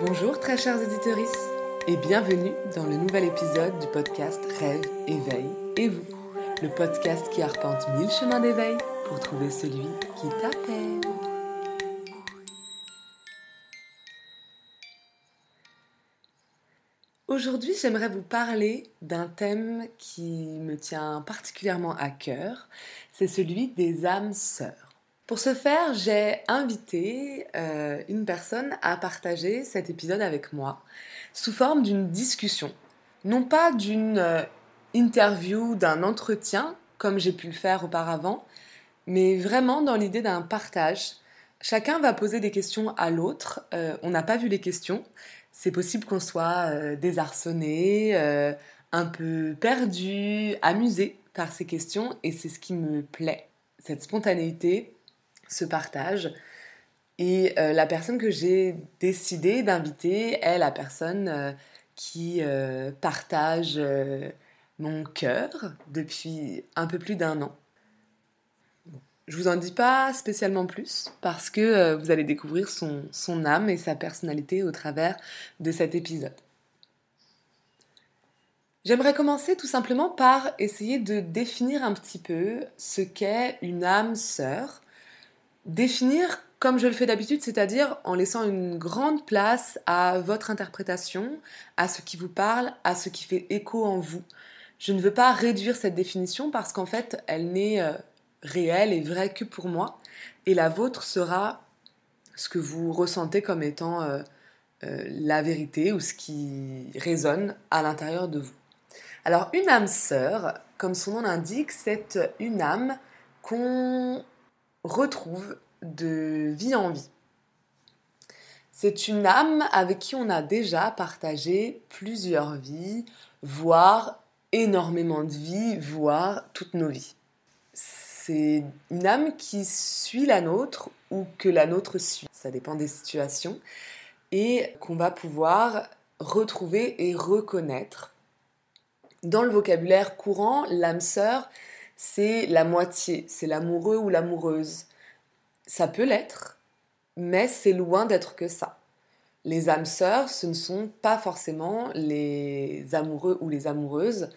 Bonjour très chers auditeurs et bienvenue dans le nouvel épisode du podcast Rêve, éveil et vous, le podcast qui arpente mille chemins d'éveil pour trouver celui qui t'appelle. Aujourd'hui, j'aimerais vous parler d'un thème qui me tient particulièrement à cœur, c'est celui des âmes sœurs. Pour ce faire, j'ai invité euh, une personne à partager cet épisode avec moi sous forme d'une discussion. Non pas d'une euh, interview, d'un entretien, comme j'ai pu le faire auparavant, mais vraiment dans l'idée d'un partage. Chacun va poser des questions à l'autre. Euh, on n'a pas vu les questions. C'est possible qu'on soit désarçonné, un peu perdu, amusé par ces questions, et c'est ce qui me plaît. Cette spontanéité, ce partage. Et euh, la personne que j'ai décidé d'inviter est la personne euh, qui euh, partage mon cœur depuis un peu plus d'un an. Je vous en dis pas spécialement plus parce que vous allez découvrir son, son âme et sa personnalité au travers de cet épisode. J'aimerais commencer tout simplement par essayer de définir un petit peu ce qu'est une âme sœur Définir comme je le fais d'habitude, c'est-à-dire en laissant une grande place à votre interprétation, à ce qui vous parle, à ce qui fait écho en vous. Je ne veux pas réduire cette définition parce qu'en fait, elle n'est euh, réelle et vraie que pour moi, et la vôtre sera ce que vous ressentez comme étant euh, euh, la vérité ou ce qui résonne à l'intérieur de vous. Alors, une âme sœur, comme son nom l'indique, c'est une âme qu'on retrouve de vie en vie. C'est une âme avec qui on a déjà partagé plusieurs vies, voire énormément de vies, voire toutes nos vies. C'est une âme qui suit la nôtre ou que la nôtre suit, ça dépend des situations, et qu'on va pouvoir retrouver et reconnaître. Dans le vocabulaire courant, l'âme sœur, c'est la moitié, c'est l'amoureux ou l'amoureuse. Ça peut l'être, mais c'est loin d'être que ça. Les âmes sœurs, ce ne sont pas forcément les amoureux ou les amoureuses,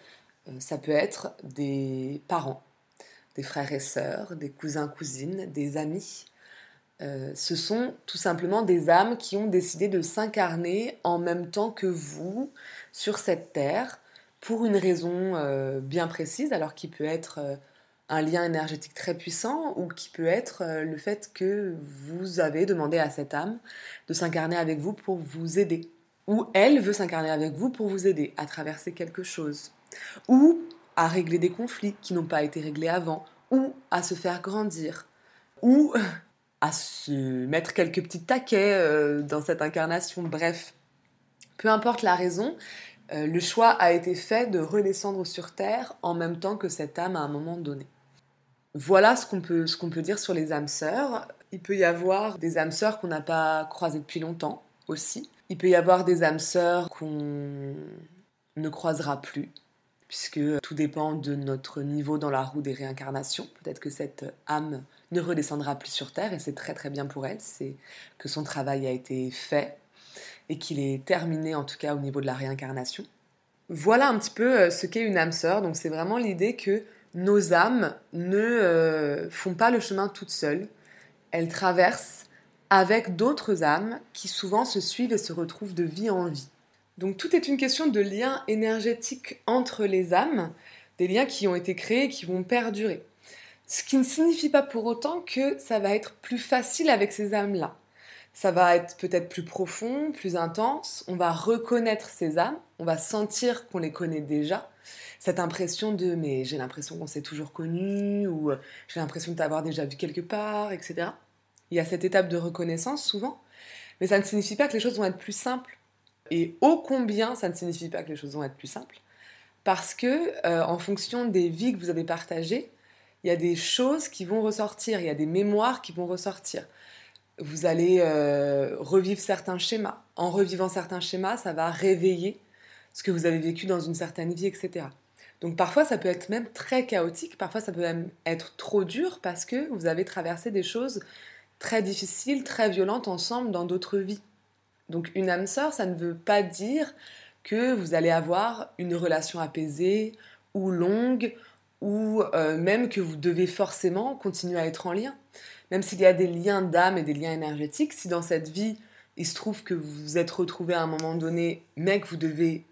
euh, ça peut être des parents, des frères et sœurs, des cousins, cousines, des amis. Euh, ce sont tout simplement des âmes qui ont décidé de s'incarner en même temps que vous sur cette terre pour une raison euh, bien précise, alors qui peut être euh, un lien énergétique très puissant ou qui peut être euh, le fait que vous avez demandé à cette âme de s'incarner avec vous pour vous aider. Ou elle veut s'incarner avec vous pour vous aider à traverser quelque chose. Ou à régler des conflits qui n'ont pas été réglés avant. Ou à se faire grandir. Ou à se mettre quelques petits taquets dans cette incarnation. Bref, peu importe la raison, euh, le choix a été fait de redescendre sur Terre en même temps que cette âme à un moment donné. Voilà ce qu'on peut, peut dire sur les âmes sœurs. Il peut y avoir des âmes sœurs qu'on n'a pas croisées depuis longtemps aussi. Il peut y avoir des âmes sœurs qu'on ne croisera plus, puisque tout dépend de notre niveau dans la roue des réincarnations. Peut-être que cette âme ne redescendra plus sur Terre et c'est très très bien pour elle, c'est que son travail a été fait et qu'il est terminé en tout cas au niveau de la réincarnation. Voilà un petit peu euh, ce qu'est une âme sœur. Donc c'est vraiment l'idée que nos âmes ne euh, font pas le chemin toutes seules. Elles traversent avec d'autres âmes qui souvent se suivent et se retrouvent de vie en vie. Donc tout est une question de lien énergétique entre les âmes, des liens qui ont été créés et qui vont perdurer. Ce qui ne signifie pas pour autant que ça va être plus facile avec ces âmes-là ça va être peut-être plus profond, plus intense, on va reconnaître ces âmes, on va sentir qu'on les connaît déjà. Cette impression de mais j'ai l'impression qu'on s'est toujours connu ou euh, j'ai l'impression de t'avoir déjà vu quelque part, etc. Il y a cette étape de reconnaissance souvent, mais ça ne signifie pas que les choses vont être plus simples. Et ô combien ça ne signifie pas que les choses vont être plus simples, parce que euh, en fonction des vies que vous avez partagées, il y a des choses qui vont ressortir, il y a des mémoires qui vont ressortir vous allez euh, revivre certains schémas. En revivant certains schémas, ça va réveiller ce que vous avez vécu dans une certaine vie, etc. Donc parfois, ça peut être même très chaotique, parfois ça peut même être trop dur parce que vous avez traversé des choses très difficiles, très violentes ensemble dans d'autres vies. Donc une âme sœur, ça ne veut pas dire que vous allez avoir une relation apaisée ou longue ou euh, même que vous devez forcément continuer à être en lien. Même s'il y a des liens d'âme et des liens énergétiques, si dans cette vie, il se trouve que vous vous êtes retrouvé à un moment donné, mais que vous devez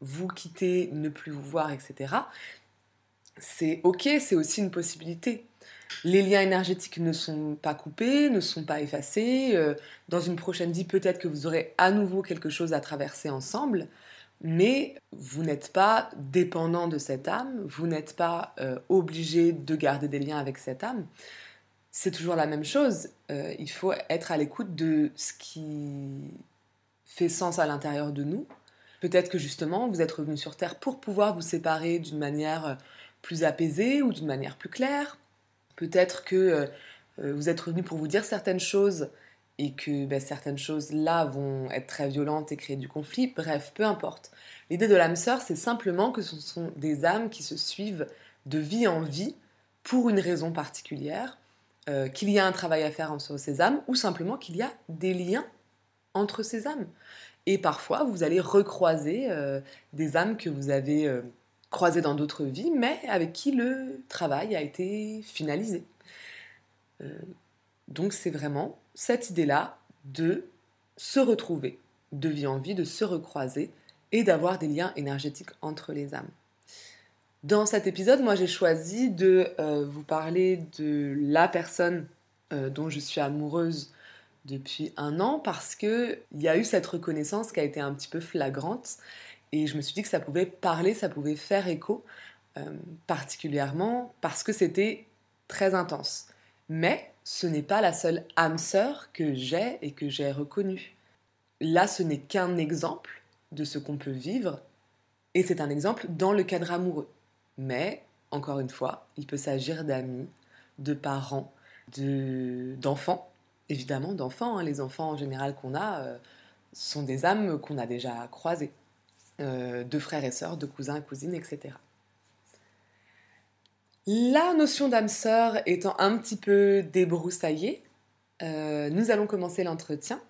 vous quitter, ne plus vous voir, etc., c'est ok, c'est aussi une possibilité. Les liens énergétiques ne sont pas coupés, ne sont pas effacés. Euh, dans une prochaine vie, peut-être que vous aurez à nouveau quelque chose à traverser ensemble, mais vous n'êtes pas dépendant de cette âme, vous n'êtes pas euh, obligé de garder des liens avec cette âme. C'est toujours la même chose. Euh, il faut être à l'écoute de ce qui fait sens à l'intérieur de nous. Peut-être que justement, vous êtes revenu sur Terre pour pouvoir vous séparer d'une manière plus apaisée ou d'une manière plus claire. Peut-être que euh, euh, vous êtes revenu pour vous dire certaines choses et que ben, certaines choses là vont être très violentes et créer du conflit. Bref, peu importe. L'idée de l'âme sœur, c'est simplement que ce sont des âmes qui se suivent de vie en vie pour une raison particulière, euh, qu'il y a un travail à faire entre ces âmes ou simplement qu'il y a des liens entre ces âmes. Et parfois, vous allez recroiser des âmes que vous avez croisés dans d'autres vies, mais avec qui le travail a été finalisé. Euh, donc c'est vraiment cette idée-là de se retrouver, de vie en vie, de se recroiser et d'avoir des liens énergétiques entre les âmes. Dans cet épisode, moi j'ai choisi de euh, vous parler de la personne euh, dont je suis amoureuse depuis un an parce qu'il y a eu cette reconnaissance qui a été un petit peu flagrante et je me suis dit que ça pouvait parler, ça pouvait faire écho, euh, particulièrement parce que c'était très intense. Mais ce n'est pas la seule âme sœur que j'ai et que j'ai reconnue. Là, ce n'est qu'un exemple de ce qu'on peut vivre, et c'est un exemple dans le cadre amoureux. Mais, encore une fois, il peut s'agir d'amis, de parents, d'enfants, évidemment d'enfants. Hein. Les enfants en général qu'on a euh, sont des âmes qu'on a déjà croisées. Euh, de frères et sœurs, de cousins cousines, etc. La notion d'âme sœur étant un petit peu débroussaillée, euh, nous allons commencer l'entretien.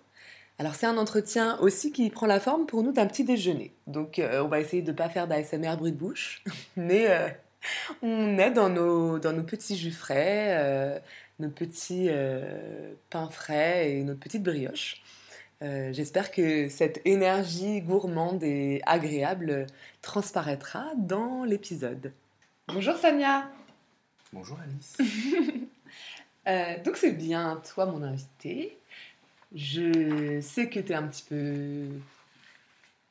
Alors c'est un entretien aussi qui prend la forme pour nous d'un petit déjeuner. Donc euh, on va essayer de ne pas faire d'ASMR bruit de bouche, mais on est dans nos, dans nos petits jus frais, nos petits pains frais et nos petites brioches. Euh, j'espère que cette énergie gourmande et agréable transparaîtra dans l'épisode. Bonjour Sania Bonjour Alice euh, Donc c'est bien toi mon invité. Je sais que tu es un petit peu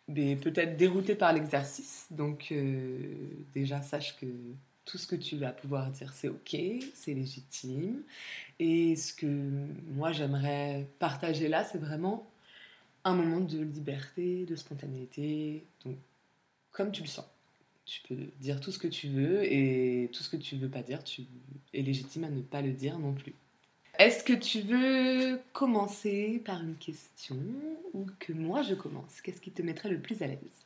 peut-être dérouté par l'exercice, donc euh, déjà sache que tout ce que tu vas pouvoir dire c'est ok, c'est légitime. Et ce que moi j'aimerais partager là, c'est vraiment un moment de liberté, de spontanéité. Donc, comme tu le sens, tu peux dire tout ce que tu veux et tout ce que tu veux pas dire, tu es légitime à ne pas le dire non plus. Est-ce que tu veux commencer par une question ou que moi je commence? Qu'est-ce qui te mettrait le plus à l'aise?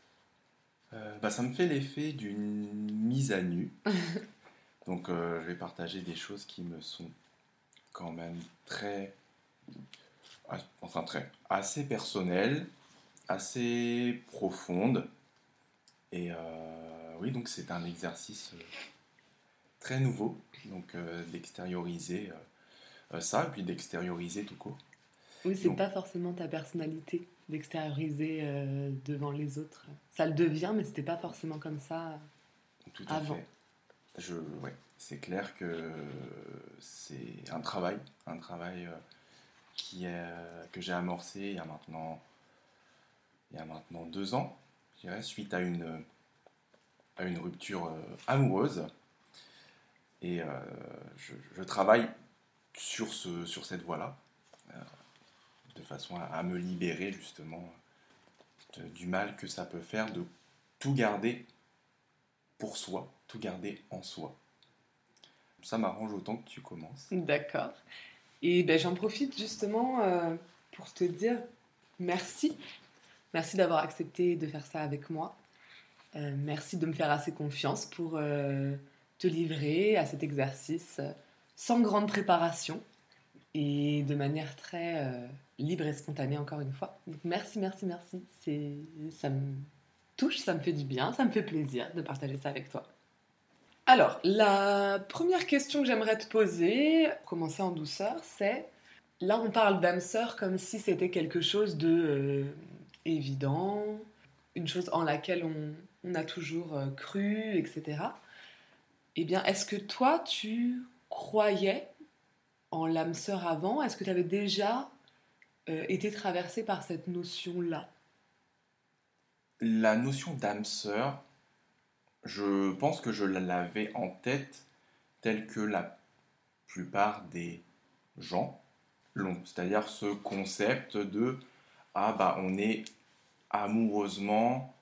Euh, bah, Ça me fait l'effet d'une mise à nu. Donc euh, je vais partager des choses qui me sont quand même très enfin très, assez personnelle, assez profonde. Et euh, oui, donc c'est un exercice très nouveau, donc d'extérioriser ça, puis d'extérioriser tout court. Oui, c'est pas forcément ta personnalité d'extérioriser devant les autres. Ça le devient, mais c'était pas forcément comme ça tout à avant. Fait. Je, ouais, c'est clair que c'est un travail, un travail qui que j'ai amorcé il y a maintenant, il y a maintenant deux ans, je dirais, suite à une, à une rupture euh, amoureuse. Et euh, je, travaille sur, ce, sur cette voie-là, euh, de façon à, me libérer justement du mal que ça peut faire de tout garder pour soi, tout garder en soi. Ça m'arrange autant que tu commences. D'accord. Et ben, j'en profite justement euh, pour te dire merci. Merci d'avoir accepté de faire ça avec moi. Euh, merci de me faire assez confiance pour te livrer à cet exercice sans grande préparation. et de manière très euh, libre et spontanée encore une fois. Donc merci, merci, merci. Ça me touche, ça me fait du bien, ça me fait plaisir de partager ça avec toi. Alors, la première question que j'aimerais te poser, commencer en douceur, c'est là on parle d'âme sœur comme si c'était quelque chose de euh, évident, une chose en laquelle on, on a toujours euh, cru, etc. Eh bien, est-ce que toi, tu croyais en l'âme sœur avant Est-ce que tu avais déjà euh, été traversé par cette notion-là? La notion d'âme sœur, je pense que je l'avais en tête telle que la plupart des gens l'ont. C'est-à-dire ce concept de ah bah on est amoureusement,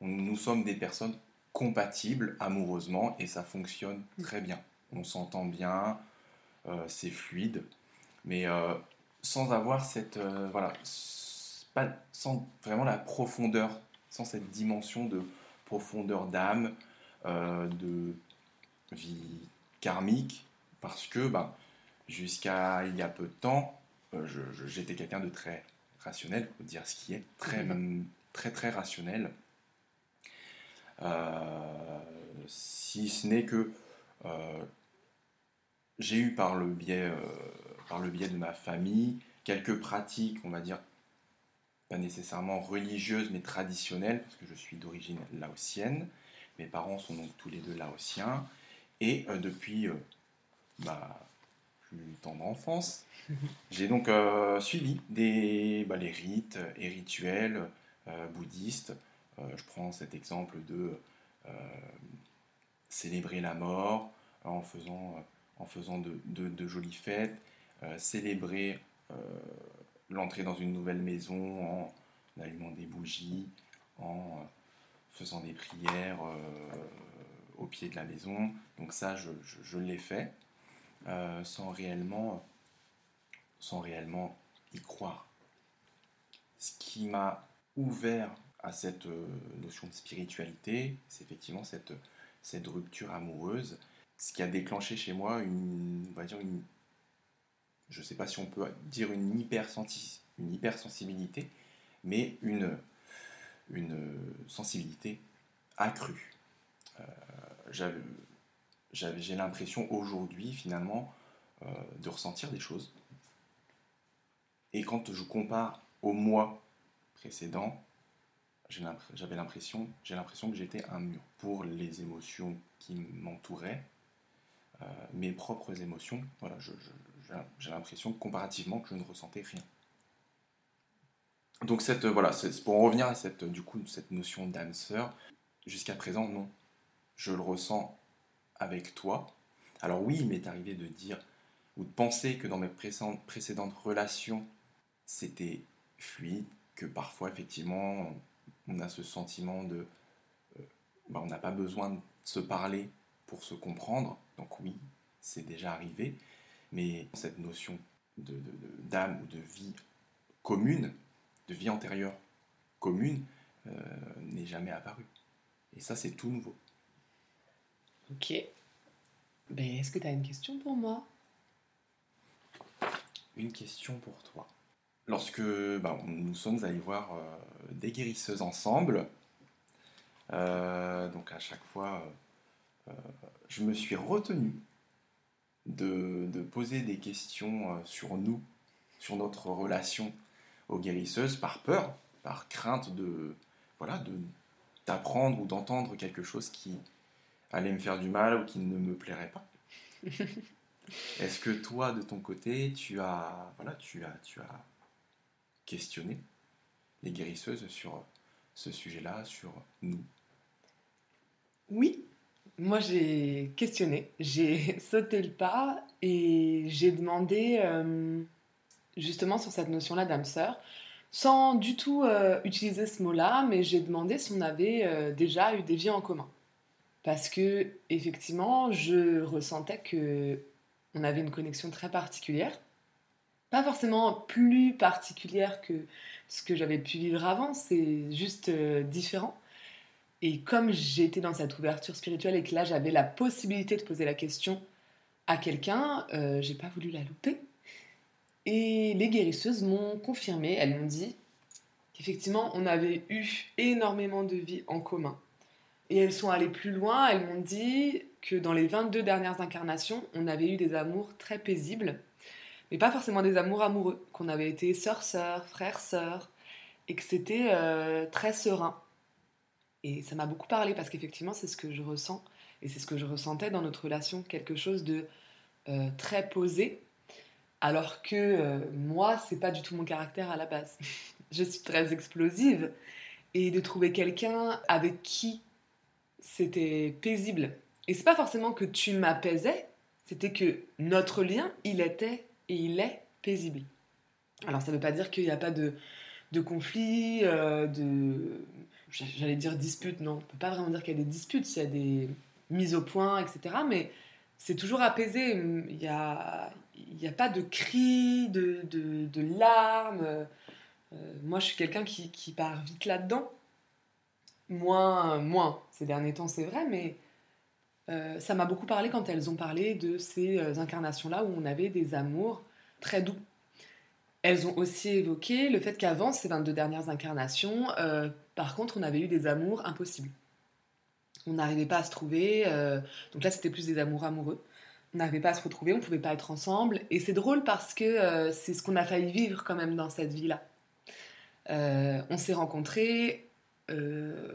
nous sommes des personnes compatibles amoureusement et ça fonctionne très bien. On s'entend bien, euh, c'est fluide, mais euh, sans avoir cette euh, voilà, pas, sans vraiment la profondeur, sans cette dimension de profondeur d'âme, de vie karmique, parce que ben, jusqu'à il y a peu de temps, j'étais quelqu'un de très rationnel, pour dire ce qui est, très, très, très rationnel. si ce n'est que j'ai eu par le, biais, euh, par le biais de ma famille quelques pratiques, on va dire, pas nécessairement religieuses, mais traditionnelles, parce que je suis d'origine laotienne. Mes parents sont donc tous les deux laotiens. Et euh, depuis euh, ma plus tendre enfance, j'ai donc suivi des, bah, les rites et rituels bouddhistes. je prends cet exemple de célébrer la mort en faisant en faisant de, jolies fêtes, euh, célébrer euh, l'entrée dans une nouvelle maison en allumant des bougies, en euh, faisant des prières au pied de la maison. Donc ça, je, l'ai fait sans, réellement, y croire. Ce qui m'a ouvert à cette notion de spiritualité, c'est effectivement cette rupture amoureuse ce qui a déclenché chez moi une, on va dire une, je ne sais pas si on peut dire une, une hypersensibilité, mais une, une sensibilité accrue. Euh, j'ai l'impression aujourd'hui finalement euh, de ressentir des choses. Et quand je compare au mois précédent, j'avais l'impression, j'ai l'impression que j'étais un mur pour les émotions qui m'entouraient mes propres émotions, voilà, j'ai l'impression comparativement que je ne ressentais rien. Donc cette, voilà, pour en revenir à cette, du coup, cette notion d'âme sœur, jusqu'à présent, non. Je le ressens avec toi. Alors oui, il m'est arrivé de dire ou de penser que dans mes précédentes relations, c'était fluide, que parfois, effectivement, on a ce sentiment de... Euh, bah, on n'a pas besoin de se parler pour se comprendre. Donc oui, c'est déjà arrivé, mais cette notion d'âme ou de vie commune, de vie antérieure commune, euh, n'est jamais apparue. Et ça, c'est tout nouveau. Ok. Ben, Est-ce que tu as une question pour moi? Une question pour toi. Lorsque ben, nous sommes allés voir euh, des guérisseuses ensemble, euh, donc à chaque fois, je me suis retenu de, poser des questions euh, sur nous, sur notre relation aux guérisseuses, par peur, par crainte de voilà de d'apprendre ou d'entendre quelque chose qui allait me faire du mal ou qui ne me plairait pas. Est-ce que toi, de ton côté, tu as voilà, tu as tu as questionné les guérisseuses sur ce sujet-là, sur nous? Oui, moi, j'ai questionné, j'ai sauté le pas et j'ai demandé euh, justement sur cette notion-là d'âme sœur, sans du tout euh, utiliser ce mot-là, mais j'ai demandé si on avait euh, déjà eu des vies en commun. Parce que, effectivement, je ressentais que on avait une connexion très particulière. Pas forcément plus particulière que ce que j'avais pu vivre avant, c'est juste différent. Et comme j'étais dans cette ouverture spirituelle et que là j'avais la possibilité de poser la question à quelqu'un, euh, j'ai pas voulu la louper. Et les guérisseuses m'ont confirmé, elles m'ont dit qu'effectivement, on avait eu énormément de vies en commun. Et elles sont allées plus loin, elles m'ont dit que dans les 22 dernières incarnations, on avait eu des amours très paisibles, mais pas forcément des amours amoureux, qu'on avait été sœur-sœur, frère-sœur, et que c'était euh, très serein. Et ça m'a beaucoup parlé parce qu'effectivement, c'est ce que je ressens, et c'est ce que je ressentais dans notre relation, quelque chose de euh, très posé, alors que euh, moi, c'est pas du tout mon caractère à la base. je suis très explosive, et de trouver quelqu'un avec qui c'était paisible. Et c'est pas forcément que tu m'apaisais, c'était que notre lien, il était et il est paisible. Alors ça veut pas dire qu'il n'y a pas de, de conflit, euh, de... J'allais dire dispute, non, on peut pas vraiment dire qu'il y a des disputes, il y a des mises au point, etc. Mais c'est toujours apaisé, il n'y a, il a pas de cris, de, de, larmes. Euh, moi, je suis quelqu'un qui, qui part vite là-dedans. Moins, moins ces derniers temps, c'est vrai, mais euh, ça m'a beaucoup parlé quand elles ont parlé de ces euh, incarnations-là où on avait des amours très doux. Elles ont aussi évoqué le fait qu'avant ces 22 dernières incarnations, par contre, on avait eu des amours impossibles. On n'arrivait pas à se trouver, donc là c'était plus des amours amoureux. On n'arrivait pas à se retrouver, on ne pouvait pas être ensemble. Et c'est drôle parce que c'est ce qu'on a failli vivre quand même dans cette vie-là. on s'est rencontrés, euh,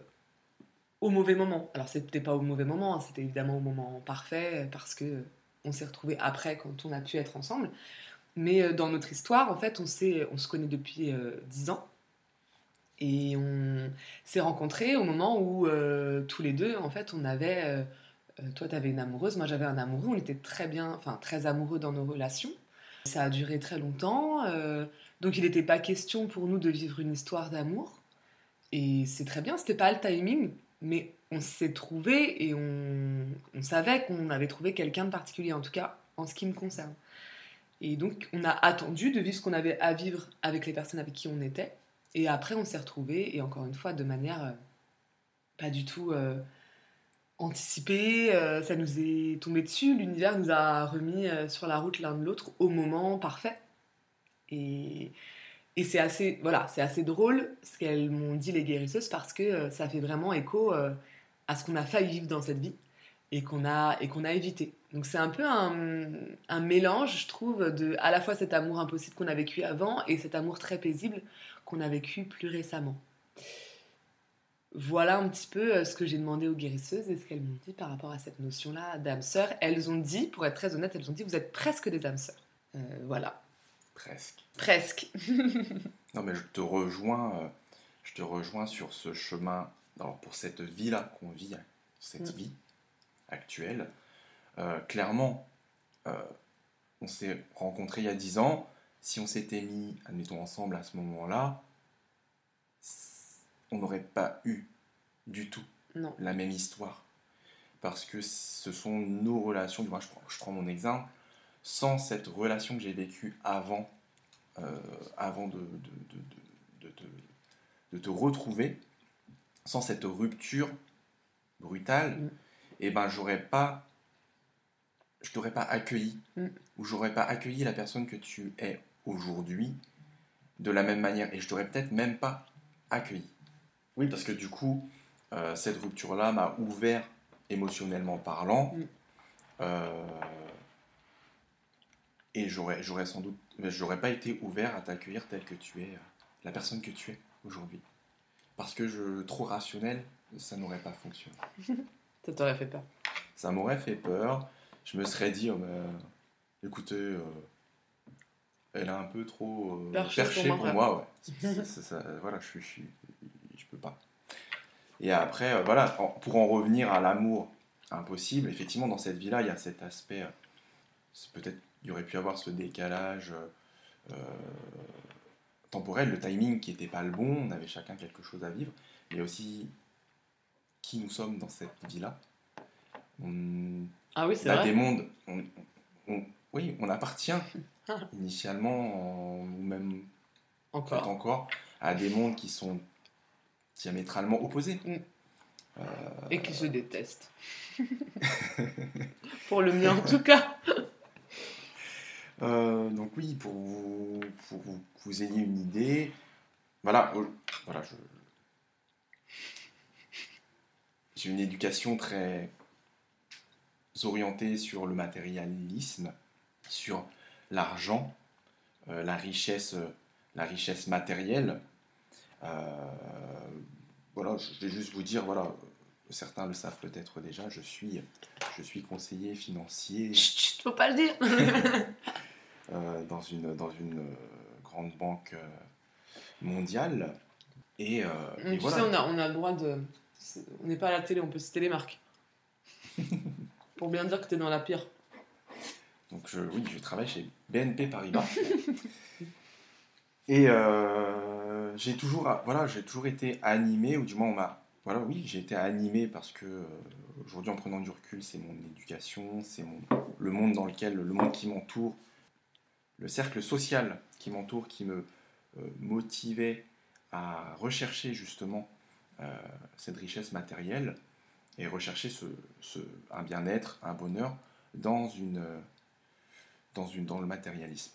au mauvais moment. Alors c'était pas au mauvais moment, hein, c'était évidemment au moment parfait parce que on s'est retrouvés après quand on a pu être ensemble. Mais euh, dans notre histoire, en fait, on, on se connaît depuis euh, dix ans. Et on s'est rencontrés au moment où tous les deux, en fait, on avait... toi, tu avais une amoureuse, moi j'avais un amoureux. On était très bien, enfin très amoureux dans nos relations. Ça a duré très longtemps. donc il n'était pas question pour nous de vivre une histoire d'amour. Et c'est très bien, c'était pas le timing, mais on s'est trouvé et on, savait qu'on avait trouvé quelqu'un de particulier, en tout cas en ce qui me concerne. Et donc on a attendu de vivre ce qu'on avait à vivre avec les personnes avec qui on était. Et après on s'est retrouvés, et encore une fois de manière euh, pas du tout euh, anticipée, euh, ça nous est tombé dessus, l'univers nous a remis sur la route l'un de l'autre au moment parfait. Et, et c'est assez, voilà, c'est assez drôle ce qu'elles m'ont dit les guérisseuses parce que ça fait vraiment écho à ce qu'on a failli vivre dans cette vie et qu'on a, et qu'on a évité. Donc c'est un peu un, un, mélange, je trouve, de à la fois cet amour impossible qu'on a vécu avant et cet amour très paisible qu'on a vécu plus récemment. Voilà un petit peu euh, ce que j'ai demandé aux guérisseuses et ce qu'elles m'ont dit par rapport à cette notion-là d'âme sœur. Elles ont dit, pour être très honnête, elles ont dit vous êtes presque des âmes sœurs. voilà. Presque. Presque. non, mais je te rejoins, euh, je te rejoins sur ce chemin. Alors, pour cette vie-là qu'on vit, cette mm. vie actuelle, euh, clairement, euh, on s'est rencontrés il y a 10 ans. Si on s'était mis, admettons, ensemble à ce moment-là, on n'aurait pas eu du tout la même histoire. Parce que ce sont nos relations, moi je prends, je prends mon exemple, sans cette relation que j'ai vécue avant, euh, avant de, de, de, de, te retrouver, sans cette rupture brutale, mm. et eh ben j'aurais pas, je t'aurais pas accueilli, mm. ou j'aurais pas accueilli la personne que tu es aujourd'hui de la même manière, et je t'aurais peut-être même pas accueilli. Oui, parce que du coup, euh, cette rupture-là m'a ouvert émotionnellement parlant. Mm. Euh, et j'aurais, j'aurais sans doute, j'aurais pas été ouvert à t'accueillir tel que tu es, euh, la personne que tu es aujourd'hui. Parce que je, trop rationnel, ça n'aurait pas fonctionné. ça t'aurait fait peur. Ça m'aurait fait peur. Je me serais dit, oh, écoutez, euh, elle est un peu trop euh, perchée pour moi. ouais. voilà, je, peux pas. Et après, voilà, pour en revenir à l'amour impossible, effectivement, dans cette vie-là, il y a cet aspect, c'est peut-être il aurait pu avoir ce décalage euh, temporel, le timing qui n'était pas le bon, on avait chacun quelque chose à vivre, mais aussi qui nous sommes dans cette vie-là. On ah oui, c'est a des mondes. Oui, on appartient initialement, ou même encore. encore, à des mondes qui sont diamétralement opposés. Mm. Euh, Et qui se détestent. Pour le mien en tout cas. Euh, donc oui, pour vous, pour vous, que vous ayez une idée, voilà, voilà, je, j'ai une éducation très orientée sur le matérialisme, sur l'argent, euh, la richesse, la richesse matérielle. Euh, voilà, je vais juste vous dire, voilà, certains le savent peut-être déjà, je suis, je suis conseiller financier. Chut, chut, faut pas le dire. Euh, dans une, dans une euh, grande banque euh, mondiale. Et, euh, et tu voilà. sais, on a, on a le droit de. On n'est pas à la télé, on peut citer les marques. Pour bien dire que t'es dans la pire. Donc je, oui, je travaille chez BNP Paribas. Et euh, j'ai toujours, voilà, j'ai toujours été animé, ou du moins on m'a, voilà, oui, j'ai été animé parce que euh, aujourd'hui, en prenant du recul, c'est mon éducation, c'est le monde dans lequel, le monde qui m'entoure, le cercle social qui m'entoure, qui me euh, motivait à rechercher justement cette richesse matérielle et rechercher ce, ce- un bien-être, un bonheur dans une dans, une, dans le matérialisme.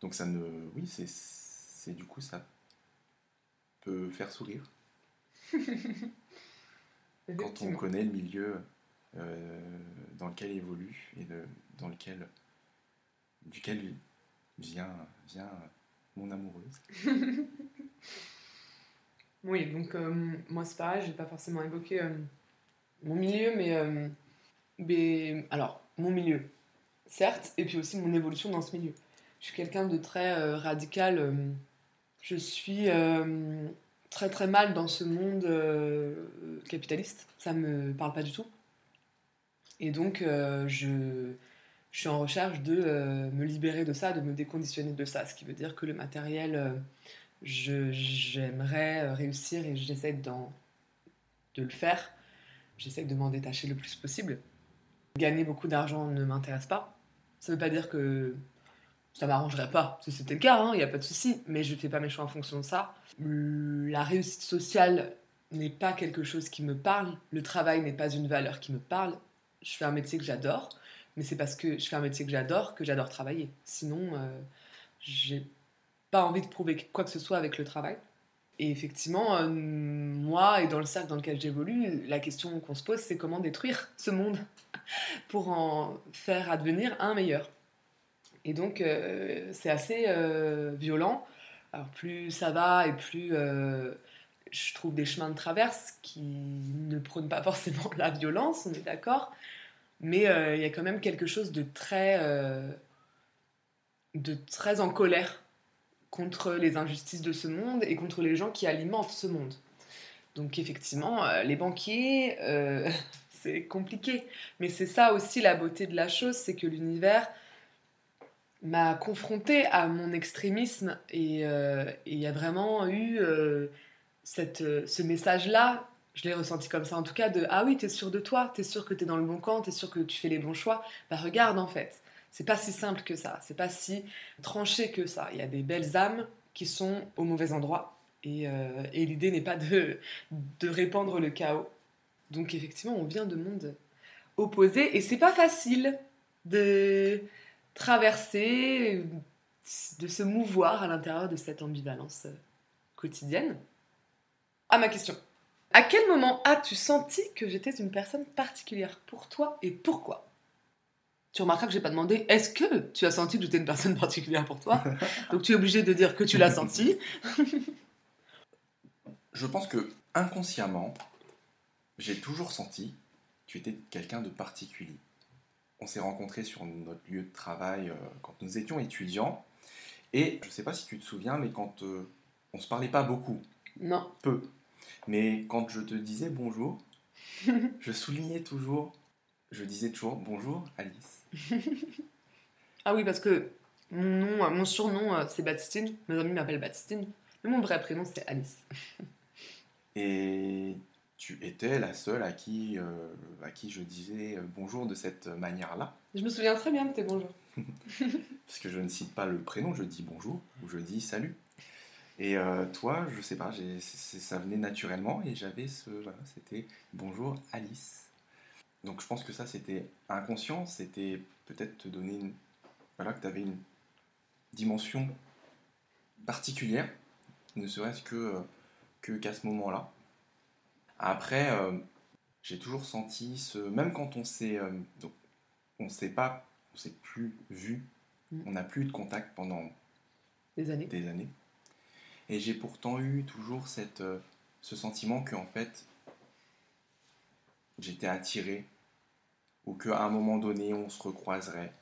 Donc ça ne... Oui, c'est, du coup, ça peut faire sourire quand on connaît le milieu euh, dans lequel il évolue et de, dans lequel, duquel vient, vient mon amoureuse. Oui, donc euh, moi c'est pareil, j'ai pas forcément évoqué euh, mon milieu, mais, mais alors mon milieu, certes, et puis aussi mon évolution dans ce milieu. Je suis quelqu'un de très euh, radical. euh, je suis euh, très très mal dans ce monde capitaliste. Ça me parle pas du tout. Et donc je, je suis en recherche de me libérer de ça, de me déconditionner de ça. Ce qui veut dire que le matériel, j'aimerais réussir et j'essaie de le faire. J'essaie de m'en détacher le plus possible. Gagner beaucoup d'argent ne m'intéresse pas. Ça veut pas dire que ça m'arrangerait pas. Si c'était le cas, il n'y a pas de souci. Mais je fais pas mes choix en fonction de ça. La réussite sociale n'est pas quelque chose qui me parle. Le travail n'est pas une valeur qui me parle. Je fais un métier que j'adore. Mais c'est parce que je fais un métier que j'adore que j'adore travailler. Sinon, euh, j'ai pas envie de prouver quoi que ce soit avec le travail. Et effectivement, euh, moi et dans le cercle dans lequel j'évolue, la question qu'on se pose, c'est comment détruire ce monde pour en faire advenir un meilleur. Et donc, euh, c'est assez euh, violent. Alors, plus ça va et plus je trouve des chemins de traverse qui ne prônent pas forcément la violence, on est d'accord. Mais il y a quand même quelque chose de très, de très en colère contre les injustices de ce monde et contre les gens qui alimentent ce monde. Donc effectivement, euh, les banquiers, euh, c'est compliqué. Mais c'est ça aussi la beauté de la chose, c'est que l'univers m'a confronté à mon extrémisme et euh, et il y a vraiment eu cette, ce message-là, je l'ai ressenti comme ça en tout cas, de ah oui, t'es sûr de toi, t'es sûr que t'es dans le bon camp, t'es sûr que tu fais les bons choix. Bah regarde en fait, c'est pas si simple que ça, c'est pas si tranché que ça. Il y a des belles âmes qui sont au mauvais endroit et, euh, et l'idée n'est pas de, de répandre le chaos. Donc effectivement, on vient de mondes opposés et c'est pas facile de traverser, de se mouvoir à l'intérieur de cette ambivalence quotidienne. À ma question. À quel moment as-tu senti que j'étais une personne particulière pour toi et pourquoi? Tu remarqueras que j'ai pas demandé est-ce que tu as senti que j'étais une personne particulière pour toi? Donc tu es obligé de dire que tu l'as senti. Je pense que inconsciemment, j'ai toujours senti que tu étais quelqu'un de particulier. On s'est rencontrés sur notre lieu de travail euh, quand nous étions étudiants. Et je ne sais pas si tu te souviens, mais quand euh, on ne se parlait pas beaucoup, Non. peu. Mais quand je te disais bonjour, je soulignais toujours, je disais toujours bonjour Alice. Ah oui, parce que mon, nom, euh, mon surnom, euh, c'est Baptistine. Mes amis m'appellent Baptistine. Mais mon vrai prénom, c'est Alice. Et tu étais la seule à qui, euh, à qui je disais bonjour de cette manière-là. Je me souviens très bien de tes bonjours. Parce que je ne cite pas le prénom, je dis bonjour ou je dis salut. Et euh, toi, je sais pas, ça venait naturellement et j'avais ce. Voilà, c'était bonjour Alice. Donc je pense que ça c'était inconscient, c'était peut-être te donner une- voilà, que tu avais une dimension particulière, ne serait-ce que euh, qu'à ce moment-là. Après, euh, j'ai toujours senti ce, même quand on s'est, euh, on s'est pas, on s'est plus vu, Mm. on n'a plus eu de contact pendant Des années. des années. Et j'ai pourtant eu toujours cette, euh, ce sentiment que en fait, j'étais attiré ou qu'à un moment donné, on se recroiserait.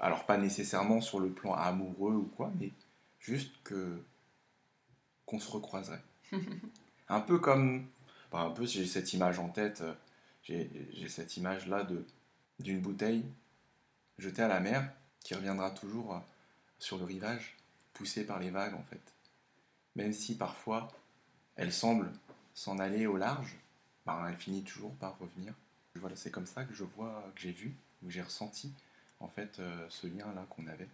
Alors pas nécessairement sur le plan amoureux ou quoi, mais juste que qu'on se recroiserait. un peu comme, enfin, un peu j'ai cette image en tête, euh, j'ai j'ai cette image là de d'une bouteille jetée à la mer qui reviendra toujours euh, sur le rivage, poussée par les vagues en fait. Même si parfois elle semble s'en aller au large, ben, elle finit toujours par revenir. Voilà, c'est comme ça que je vois, que j'ai vu, que j'ai ressenti en fait euh, ce lien là qu'on avait.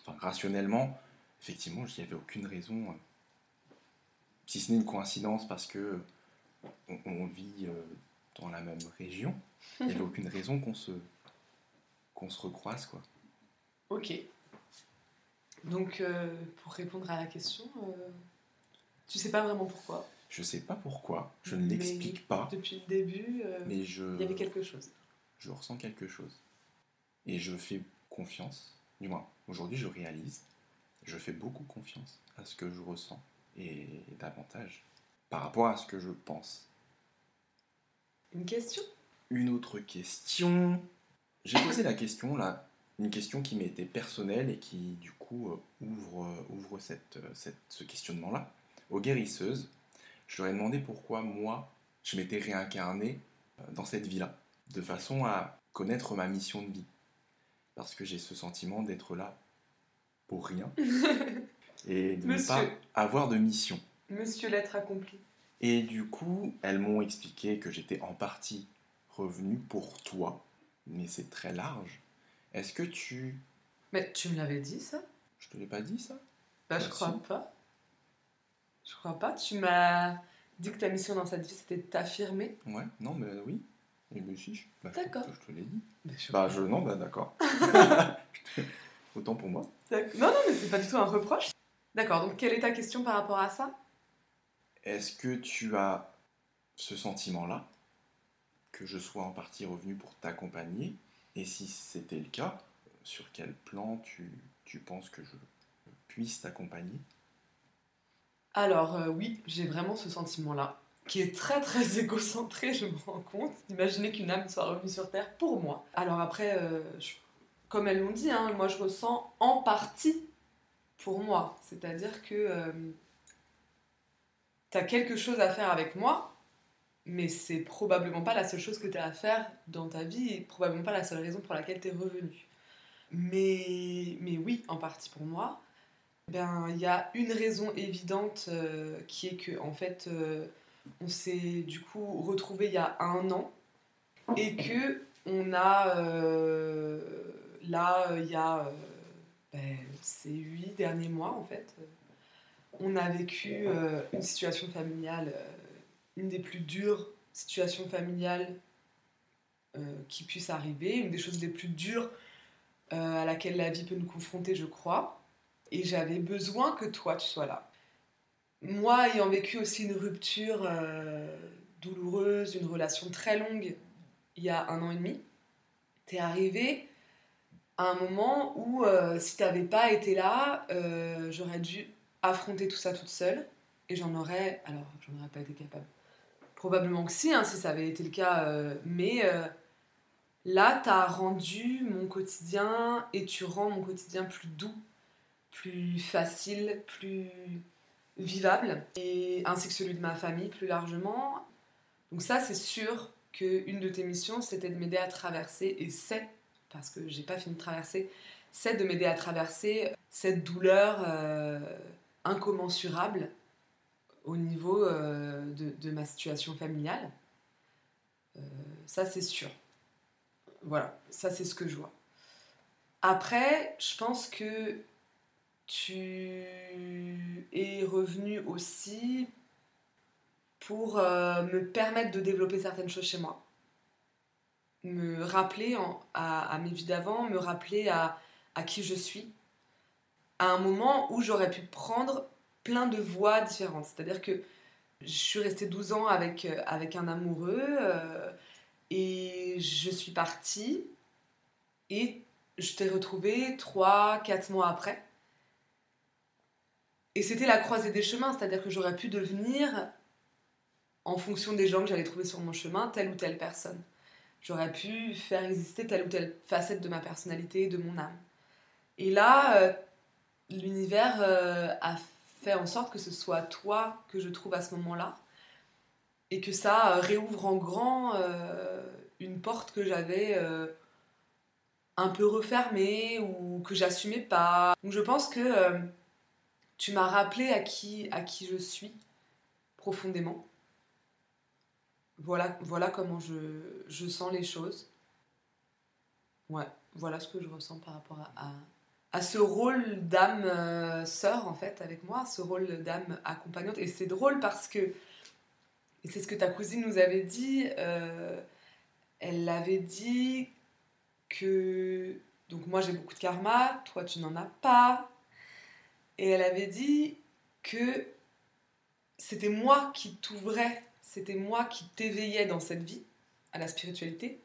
Enfin, rationnellement, effectivement, il n'y avait aucune raison, euh, si ce n'est une coïncidence parce que on, on vit euh, dans la même région, il n'y avait aucune raison qu'on se, qu'on se recroise quoi. Ok. Donc, pour répondre à la question, tu sais pas vraiment pourquoi. Je sais pas pourquoi, je ne l'explique pas, Depuis le début, euh, mais je, il y avait quelque chose. je ressens quelque chose. Et je fais confiance, du moins aujourd'hui je réalise, je fais beaucoup confiance à ce que je ressens et davantage par rapport à ce que je pense. Une question? Une autre question. J'ai posé la question là, une question qui m'était personnelle et qui du coup euh, ouvre, euh, ouvre cette, cette- ce questionnement-là aux guérisseuses. Je leur ai demandé pourquoi moi je m'étais réincarné euh, dans cette vie-là, de façon à connaître ma mission de vie. Parce que j'ai ce sentiment d'être là pour rien et de ne pas avoir de mission. Monsieur l'être accompli. Et du coup, elles m'ont expliqué que j'étais en partie revenu pour toi, mais c'est très large. Est-ce que tu... Mais tu me l'avais dit ça? Je te l'ai pas dit ça? Bah, je Bah, crois si. pas. Je crois pas. Tu m'as dit que ta mission dans cette vie, c'était de t'affirmer. Ouais, non, mais oui. Et mais si, je, bah, D'accord. je, te l'ai dit. Mais je Bah, je... Non, bah d'accord. Autant pour moi. Non, non, mais c'est pas du tout un reproche. D'accord, donc quelle est ta question par rapport à ça? Est-ce que tu as ce sentiment-là, que je sois en partie revenu pour t'accompagner? Et si c'était le cas, sur quel plan tu, tu penses que je puisse t'accompagner? Alors, euh, oui, j'ai vraiment ce sentiment-là, qui est très très égocentré, je me rends compte. Imaginez qu'une âme soit revenue sur Terre pour moi. Alors après, euh, comme elles l'ont dit, hein, moi je ressens en partie pour moi. C'est-à-dire que tu as quelque chose à faire avec moi, mais c'est probablement pas la seule chose que tu à faire dans ta vie et probablement pas la seule raison pour laquelle tu es. Mais, mais oui, en partie pour moi. Ben, il y a une raison évidente euh, qui est que en fait, euh, on s'est du coup retrouvé il y a un an et que on a euh, là il y a ben, ces huit derniers mois en fait, on a vécu une situation familiale, une des plus dures situations familiales qui puissent arriver, une des choses les plus dures à laquelle la vie peut nous confronter, je crois. Et j'avais besoin que toi, tu sois là. Moi, ayant vécu aussi une rupture euh, douloureuse, une relation très longue, il y a un an et demi, t'es arrivé à un moment où, euh, si t'avais pas été là, euh, j'aurais dû affronter tout ça toute seule. Et j'en aurais... Alors, j'en aurais pas été capable. Probablement que si, hein, si ça avait été le cas. mais là, t'as rendu mon quotidien et tu rends mon quotidien plus doux plus facile, plus vivable, et ainsi que celui de ma famille plus largement. Donc ça, c'est sûr qu'une de tes missions, c'était de m'aider à traverser, et c'est, parce que j'ai pas fini de traverser, c'est de m'aider à traverser cette douleur euh, incommensurable au niveau euh, de, ma situation familiale. Euh, ça, c'est sûr. Voilà, ça, c'est ce que je vois. Après, je pense que tu es revenu aussi pour euh, me permettre de développer certaines choses chez moi. me rappeler à, mes vies d'avant, me rappeler à, qui je suis, à un moment où j'aurais pu prendre plein de voies différentes. C'est-à-dire que je suis restée 12 ans avec, euh, avec un amoureux euh, et je suis partie et je t'ai retrouvée 3, 4 mois après. Et c'était la croisée des chemins, c'est-à-dire que j'aurais pu devenir, en fonction des gens que j'allais trouver sur mon chemin, telle ou telle personne. J'aurais pu faire exister telle ou telle facette de ma personnalité, de mon âme. Et là, euh, l'univers a fait en sorte que ce soit toi que je trouve à ce moment-là et que ça euh, réouvre en grand euh, une porte que j'avais euh, un peu refermée ou que j'assumais pas. Donc je pense que tu m'as rappelé à qui, je suis profondément. Voilà, comment je, sens les choses. Ouais, voilà ce que je ressens par rapport à, à ce rôle d'âme euh, sœur en fait avec moi, ce rôle d'âme accompagnante. Et c'est drôle parce que, et c'est ce que ta cousine nous avait dit, euh, elle avait dit que, donc moi j'ai beaucoup de karma, toi tu n'en as pas. Et elle avait dit que c'était moi qui t'ouvrais, c'était moi qui t'éveillais dans cette vie, à la spiritualité,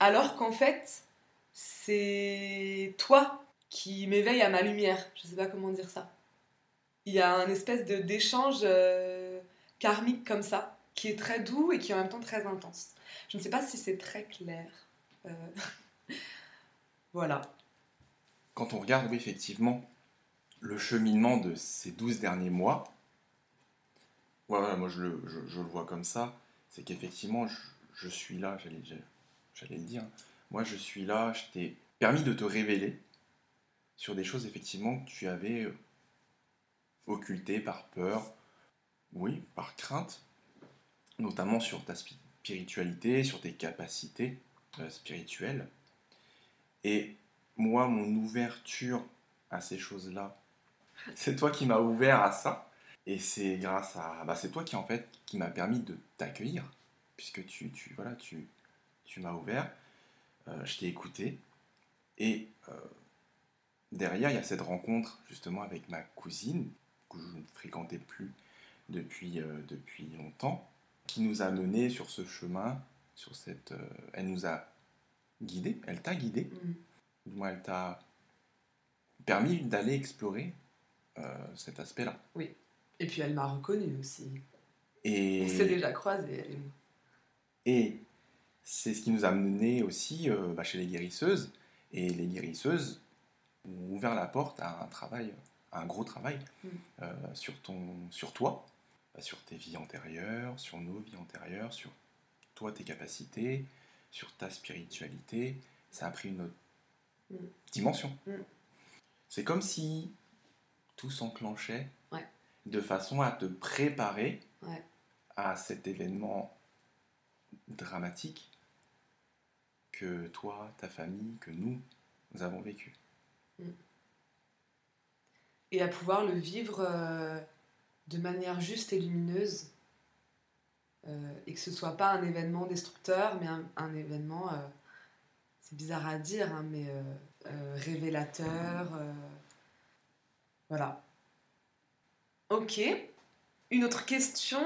alors qu'en fait, c'est toi qui m'éveille à ma lumière. Je ne sais pas comment dire ça. Il y a un espèce d'échange euh, karmique comme ça, qui est très doux et qui est en même temps très intense. Je ne sais pas si c'est très clair. Euh, voilà. Quand on regarde, oui, effectivement, le cheminement de ces 12 derniers mois, voilà, moi je le, vois comme ça, c'est qu'effectivement, je, suis là, j'allais, j'allais le dire, moi je suis là, je t'ai permis de te révéler, sur des choses effectivement que tu avais euh, occultées par peur, oui, par crainte, notamment sur ta spiritualité, sur tes capacités euh, spirituelles. Et moi, mon ouverture à ces choses-là, c'est toi qui m'as ouvert à ça. Et c'est grâce à... Bah, c'est toi qui, en fait, qui m'a permis de t'accueillir, puisque tu, tu, voilà, tu, tu m'as ouvert, euh, je t'ai écouté, et derrière, il y a cette rencontre justement avec ma cousine, que je ne fréquentais plus depuis, euh, depuis longtemps, qui nous a menés sur ce chemin, sur cette, euh, elle nous a guidés, elle t'a guidé, mm. moi elle t'a permis d'aller explorer euh, cet aspect-là. Oui, et puis elle m'a reconnu aussi. Et... On s'est déjà croisés, Et c'est ce qui nous a mené aussi bah, chez les guérisseuses. Et les guérisseuses, ouvert la porte à un travail, un gros travail mm. euh, sur, ton, sur toi, bah, sur tes vies antérieures, sur nos vies antérieures, sur toi, tes capacités, sur ta spiritualité. Ça a pris une autre mm. dimension. Mm. C'est comme si tout s'enclenchait de façon à te préparer à cet événement dramatique que toi, ta famille, que nous, nous avons vécu. Et à pouvoir le vivre euh, de manière juste et lumineuse. Euh, et que ce soit pas un événement destructeur, mais un, événement, euh, c'est bizarre à dire, hein, mais révélateur. Voilà. Ok. Une autre question.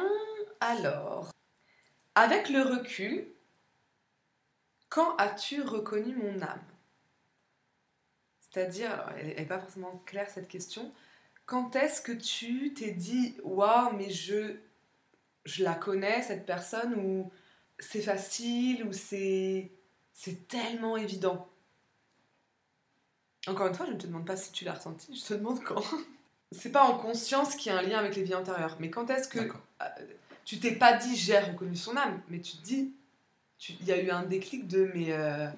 Alors, avec le recul, quand as-tu reconnu mon âme? C'est-à-dire, elle n'est pas forcément claire cette question. Quand est-ce que tu t'es dit, waouh, mais je, je la connais, cette personne, ou c'est facile, ou c'est, c'est tellement évident? Encore une fois, je ne te demande pas si tu l'as ressenti, je te demande quand. c'est pas en conscience qu'il y a un lien avec les vies antérieures, mais quand est-ce que euh, tu t'es pas dit j'ai reconnu son âme, mais tu te dis, il y a eu un déclic de mais euh,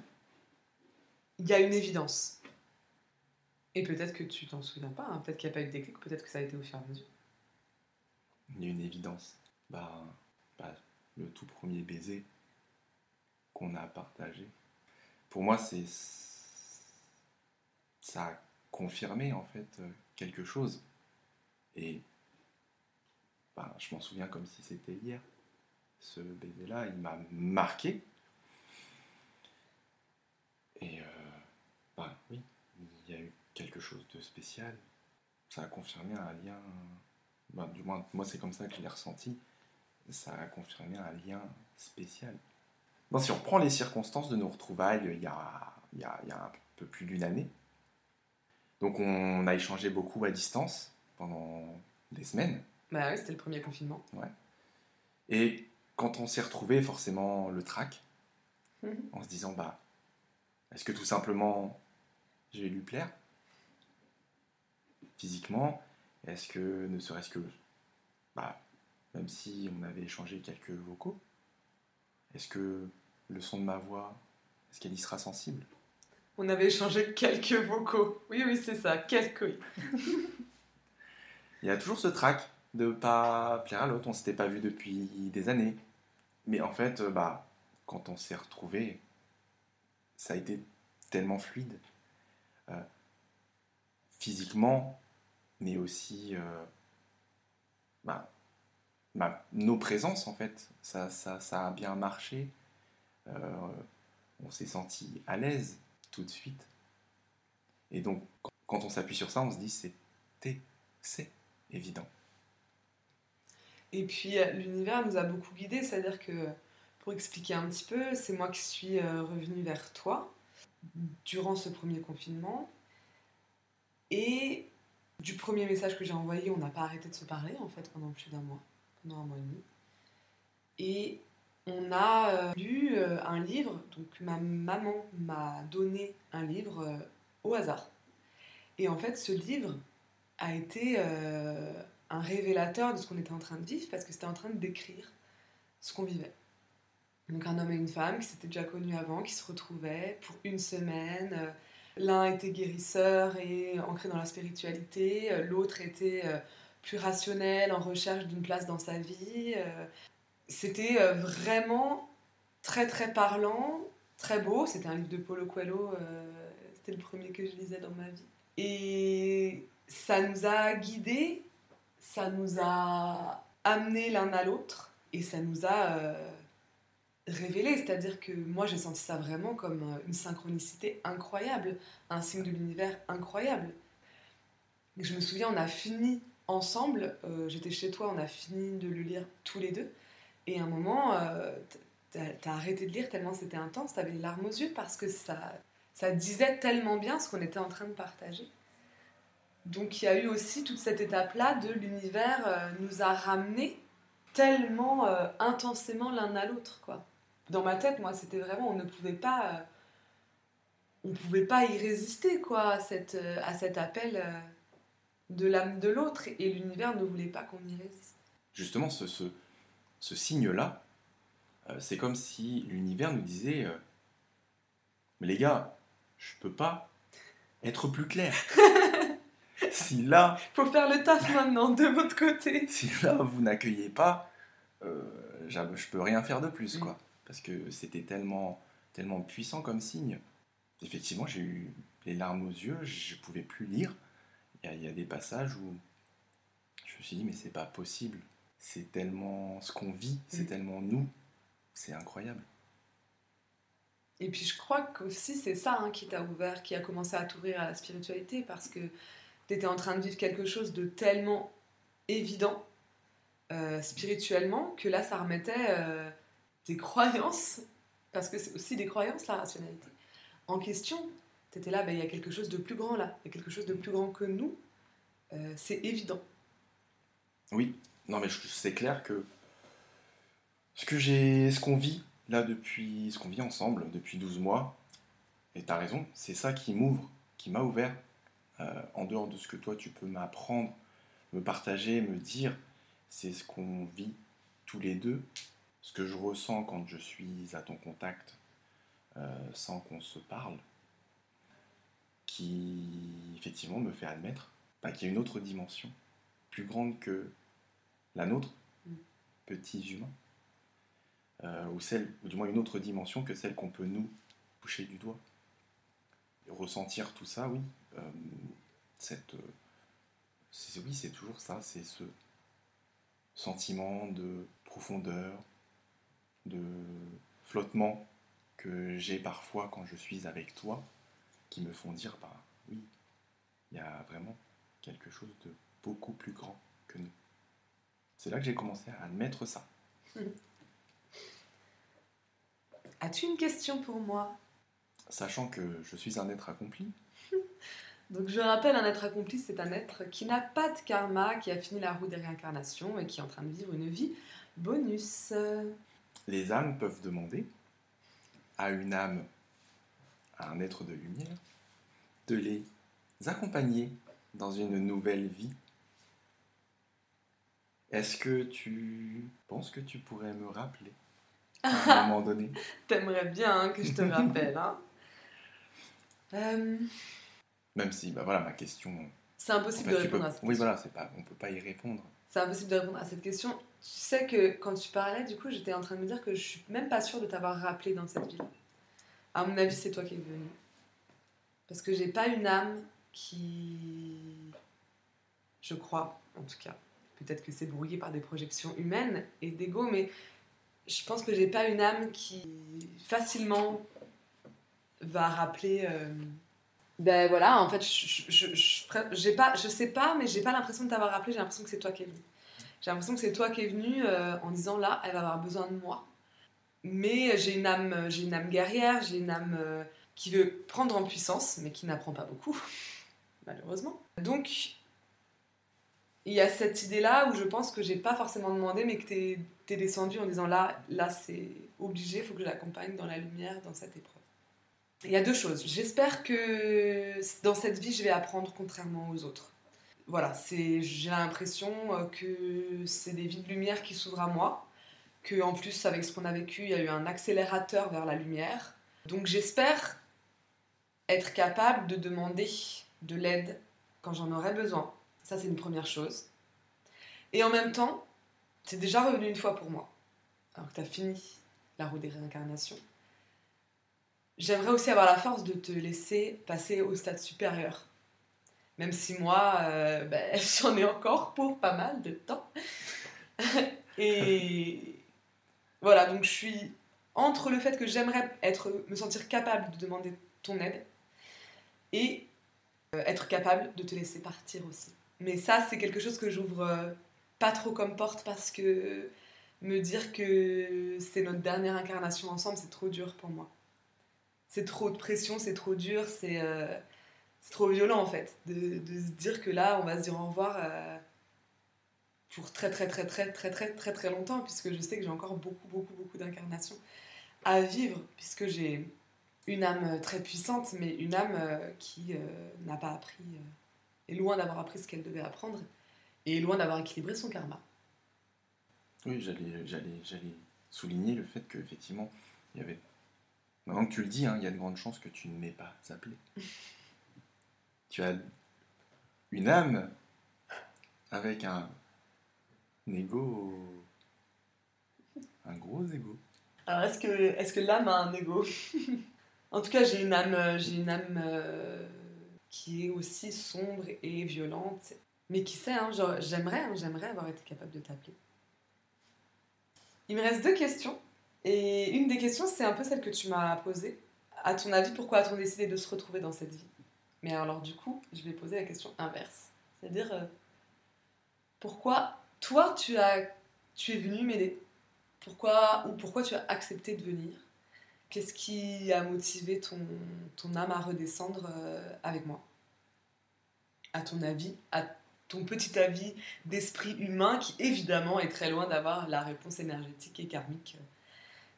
il y a une évidence. Et peut-être que tu t'en souviens pas, hein. peut-être qu'il n'y a pas eu de déclic, peut-être que ça a été au fur et à mesure. Il y a une évidence. Bah, bah, le tout premier baiser qu'on a partagé. Pour moi, c'est ça a confirmé en fait euh, quelque chose. Et ben, je m'en souviens comme si c'était hier. Ce baiser-là, il m'a marqué. Et euh, ben, oui, il y a eu quelque chose de spécial. Ça a confirmé un lien. Ben, du moins, moi, c'est comme ça que je l'ai ressenti. Ça a confirmé un lien spécial. Bon, si on reprend les circonstances de nos retrouvailles il y a, il y a un peu plus d'une année, donc on a échangé beaucoup à distance pendant des semaines. Bah oui, c'était le premier confinement. Et quand on s'est retrouvé, forcément le trac, Mhm. en se disant bah, est-ce que tout simplement je vais lui plaire? Physiquement Est-ce que ne serait-ce que, bah, même si on avait échangé quelques vocaux, est-ce que le son de ma voix, est-ce qu'elle y sera sensible? On avait échangé quelques vocaux. Oui, oui, c'est ça, quelques. Il y a toujours ce trac de pas plaire à l'autre. On s'était pas vu depuis des années. Mais en fait, euh, bah, quand on s'est retrouvé, ça a été tellement fluide. Euh, physiquement, mais aussi euh, bah, nos présences, en fait. Ça, a bien marché. On s'est senti à l'aise tout de suite. Et donc, quand on s'appuie sur ça, on se dit c'était, c'est évident. Et puis euh, l'univers nous a beaucoup guidés, c'est-à-dire que pour expliquer un petit peu, c'est moi qui suis euh, revenue vers toi durant ce premier confinement. Et du premier message que j'ai envoyé, on n'a pas arrêté de se parler en fait pendant plus d'un mois, pendant un mois et demi. On a euh, lu euh, un livre, donc ma maman m'a donné un livre euh, au hasard. Et en fait, ce livre a été un révélateur de ce qu'on était en train de vivre parce que c'était en train de décrire ce qu'on vivait. Donc un homme et une femme qui s'étaient déjà connus avant, qui se retrouvaient pour une semaine. L'un était guérisseur et ancré dans la spiritualité, l'autre était plus rationnel, en recherche d'une place dans sa vie. C'était euh, vraiment très très parlant, très beau. C'était un livre de Paulo Coelho, euh, c'était le premier que je lisais dans ma vie. Et ça nous a guidés, ça nous a amenés l'un à l'autre et ça nous a euh, révélés. C'est-à-dire que moi j'ai senti ça vraiment comme euh, une synchronicité incroyable, un signe de l'univers incroyable. Je me souviens, on a fini ensemble, j'étais chez toi, on a fini de le lire tous les deux. Et à un moment, euh, t'as arrêté de lire tellement c'était intense, t'avais les larmes aux yeux parce que ça, ça disait tellement bien ce qu'on était en train de partager. Donc il y a eu aussi toute cette étape-là de l'univers euh, nous a ramenés tellement euh, intensément l'un à l'autre. quoi. Dans ma tête, moi, c'était vraiment, on ne pouvait pas, euh, on pouvait pas y résister quoi, à, cette, à cet appel de l'âme de l'autre et l'univers ne voulait pas qu'on y résiste. Justement, ce, ce signe-là, euh, c'est comme si l'univers nous disait euh, Mais les gars, je peux pas être plus clair. si là, Faut faire le taf maintenant de votre côté. si là vous n'accueillez pas, euh, je peux rien faire de plus, quoi. Parce que c'était tellement, tellement puissant comme signe. Effectivement, j'ai eu les larmes aux yeux, je pouvais plus lire. Il y, y a des passages où je me suis dit, mais c'est pas possible. C'est tellement ce qu'on vit, c'est Mm. tellement nous. C'est incroyable. Et puis je crois qu'aussi c'est ça hein, qui t'a ouvert, qui a commencé à t'ouvrir à la spiritualité parce que tu étais en train de vivre quelque chose de tellement évident euh, spirituellement que là ça remettait euh, tes croyances, parce que c'est aussi des croyances la rationalité, en question. Tu étais là, ben, il y a quelque chose de plus grand là, il y a quelque chose de plus grand que nous, Euh, c'est évident. Oui, non mais c'est clair que ce que j'ai, ce qu'on vit là depuis, ce qu'on vit ensemble depuis 12 mois, et t'as raison, c'est ça qui m'ouvre, qui m'a ouvert, euh, en dehors de ce que toi tu peux m'apprendre, me partager, me dire, c'est ce qu'on vit tous les deux, ce que je ressens quand je suis à ton contact euh, sans qu'on se parle, qui effectivement me fait admettre bah, qu'il y a une autre dimension, plus grande que la nôtre, Mm. petits humains, euh, ou celle, ou du moins une autre dimension que celle qu'on peut nous toucher du doigt. Et ressentir tout ça, oui, euh, cette, euh, c'est, oui, c'est toujours ça, c'est ce sentiment de profondeur, de flottement que j'ai parfois quand je suis avec toi, qui me font dire, bah oui, il y a vraiment quelque chose de beaucoup plus grand que nous. C'est là que j'ai commencé à admettre ça. As-tu une question pour moi? Sachant que je suis un être accompli. Donc je rappelle, un être accompli, c'est un être qui n'a pas de karma, qui a fini la roue des réincarnations et qui est en train de vivre une vie bonus. Les âmes peuvent demander à une âme, à un être de lumière, de les accompagner dans une nouvelle vie. Est-ce que tu penses que tu pourrais me rappeler à un moment donné? T'aimerais bien hein, que je te rappelle. Hein Euh, Même si, bah voilà, ma question. c'est en impossible fait, de peux- répondre à cette Oui, question. voilà, c'est pas, on peut pas y répondre. C'est impossible de répondre à cette question. Tu sais que quand tu parlais, du coup, j'étais en train de me dire que je suis même pas sûre de t'avoir rappelé dans cette ville. À mon avis, c'est toi qui es venu. Parce que j'ai pas une âme qui. Je crois, en tout cas. Peut-être que c'est brouillé par des projections humaines et d'ego, mais je pense que j'ai pas une âme qui facilement va rappeler. euh, Ben voilà, en fait, je, pas, je sais pas, mais j'ai pas l'impression de t'avoir rappelé, j'ai l'impression que c'est toi qui es venu. J'ai l'impression que c'est toi qui es venu euh, en disant là, elle va avoir besoin de moi. Mais j'ai une âme, j'ai une âme guerrière, j'ai une âme euh, qui veut prendre en puissance, mais qui n'apprend pas beaucoup, malheureusement. Donc, il y a cette idée-là où je pense que j'ai pas forcément demandé, mais que t'es es descendu en disant là, là c'est obligé, il faut que je l'accompagne dans la lumière, dans cette épreuve. Il y a deux choses. J'espère que dans cette vie, je vais apprendre contrairement aux autres. Voilà, j'ai l'impression euh, que c'est des vies de lumière qui s'ouvrent à moi, que en plus avec ce qu'on a vécu, il y a eu un accélérateur vers la lumière. Donc j'espère être capable de demander de l'aide quand j'en aurai besoin. Ça c'est une première chose. Et en même temps, c'est déjà revenu une fois pour moi, alors que tu as fini la roue des réincarnations. J'aimerais aussi avoir la force de te laisser passer au stade supérieur. Même si moi, euh, ben, j'en ai encore pour pas mal de temps. Et voilà, donc je suis entre le fait que j'aimerais être, me sentir capable de demander ton aide et euh, être capable de te laisser partir aussi. Mais ça, c'est quelque chose que j'ouvre euh, pas trop comme porte parce que me dire que c'est notre dernière incarnation ensemble, c'est trop dur pour moi. C'est trop de pression, c'est trop dur, c'est euh, trop violent en fait de, de se dire que là, on va se dire au revoir euh, pour très très très très très très très très longtemps, puisque je sais que j'ai encore beaucoup beaucoup beaucoup d'incarnations à vivre, puisque j'ai une âme très puissante, mais une âme qui n'a pas appris, est loin d'avoir appris ce qu'elle devait apprendre, et est loin d'avoir équilibré son karma. Oui, j'allais, j'allais, j'allais souligner le fait qu'effectivement, il y avait. Maintenant que tu le dis, hein, il y a de grandes chances que tu ne m'aies pas appelé. tu as une âme avec un, un ego. Un gros ego. Alors, est-ce que, est que l'âme a un ego? En tout cas, j'ai une âme, j'ai une âme euh, qui est aussi sombre et violente. Mais qui sait, hein, j'aimerais, hein, j'aimerais avoir été capable de t'appeler. Il me reste deux questions. Et une des questions, c'est un peu celle que tu m'as posée. À ton avis, pourquoi a-t-on décidé de se retrouver dans cette vie? Mais alors, du coup, je vais poser la question inverse. C'est-à-dire, euh, pourquoi toi, tu, as, tu es venu m'aider? Pourquoi, ou pourquoi tu as accepté de venir? Qu'est-ce qui a motivé ton, ton âme à redescendre euh, avec moi? À ton avis, à ton petit avis d'esprit humain qui évidemment est très loin d'avoir la réponse énergétique et karmique euh,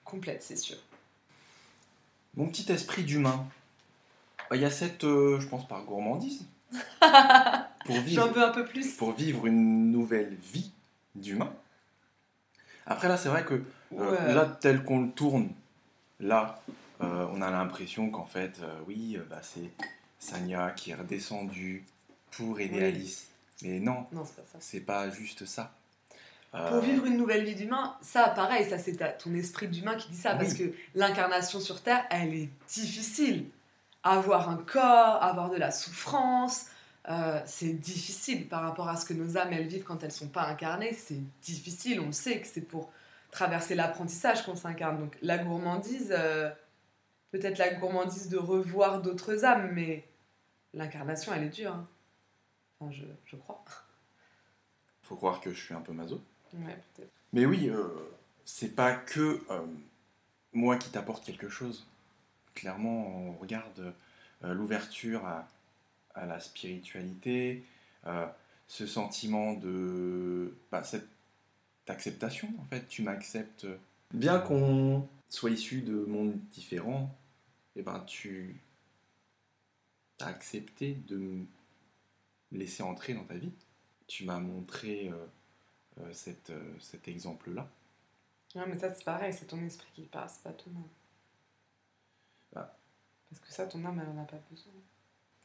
complète, c'est sûr. Mon petit esprit d'humain. Bah, Il y a cette, euh, je pense, par gourmandise. pour J'en vivre, veux un peu plus. pour vivre une nouvelle vie d'humain. Après, là, c'est vrai que euh, Ouais. là, tel qu'on le tourne, là, euh, on a l'impression qu'en fait, euh, oui, euh, bah, c'est Sanya qui est redescendue pour aider Oui. Alice. Mais non, Non, c'est pas juste ça. Euh, Pour vivre une nouvelle vie d'humain, ça, pareil, ça c'est ton esprit d'humain qui dit ça, parce que l'incarnation sur Terre, elle est difficile. Avoir un corps, avoir de la souffrance, euh, c'est difficile par rapport à ce que nos âmes, elles vivent quand elles sont pas incarnées. C'est difficile, on sait que c'est pour traverser l'apprentissage qu'on s'incarne. Donc la gourmandise, euh, peut-être la gourmandise de revoir d'autres âmes, mais l'incarnation, elle est dure. hein. Enfin, je, je crois. Faut croire que je suis un peu maso. Ouais, peut-être. Mais oui, euh, c'est pas que euh, moi qui t'apporte quelque chose. Clairement, on regarde l'ouverture à, à la spiritualité, ce sentiment de. Bah, cette acceptation, en fait. Tu m'acceptes. Bien qu'on soit issu de mondes différents, et ben tu as accepté de me laisser entrer dans ta vie. Tu m'as montré euh, euh, cette, euh, cet exemple-là. Non, mais ça, c'est pareil, c'est ton esprit qui passe, pas ton âme. Bah. Parce que ça, ton âme, elle en a pas besoin.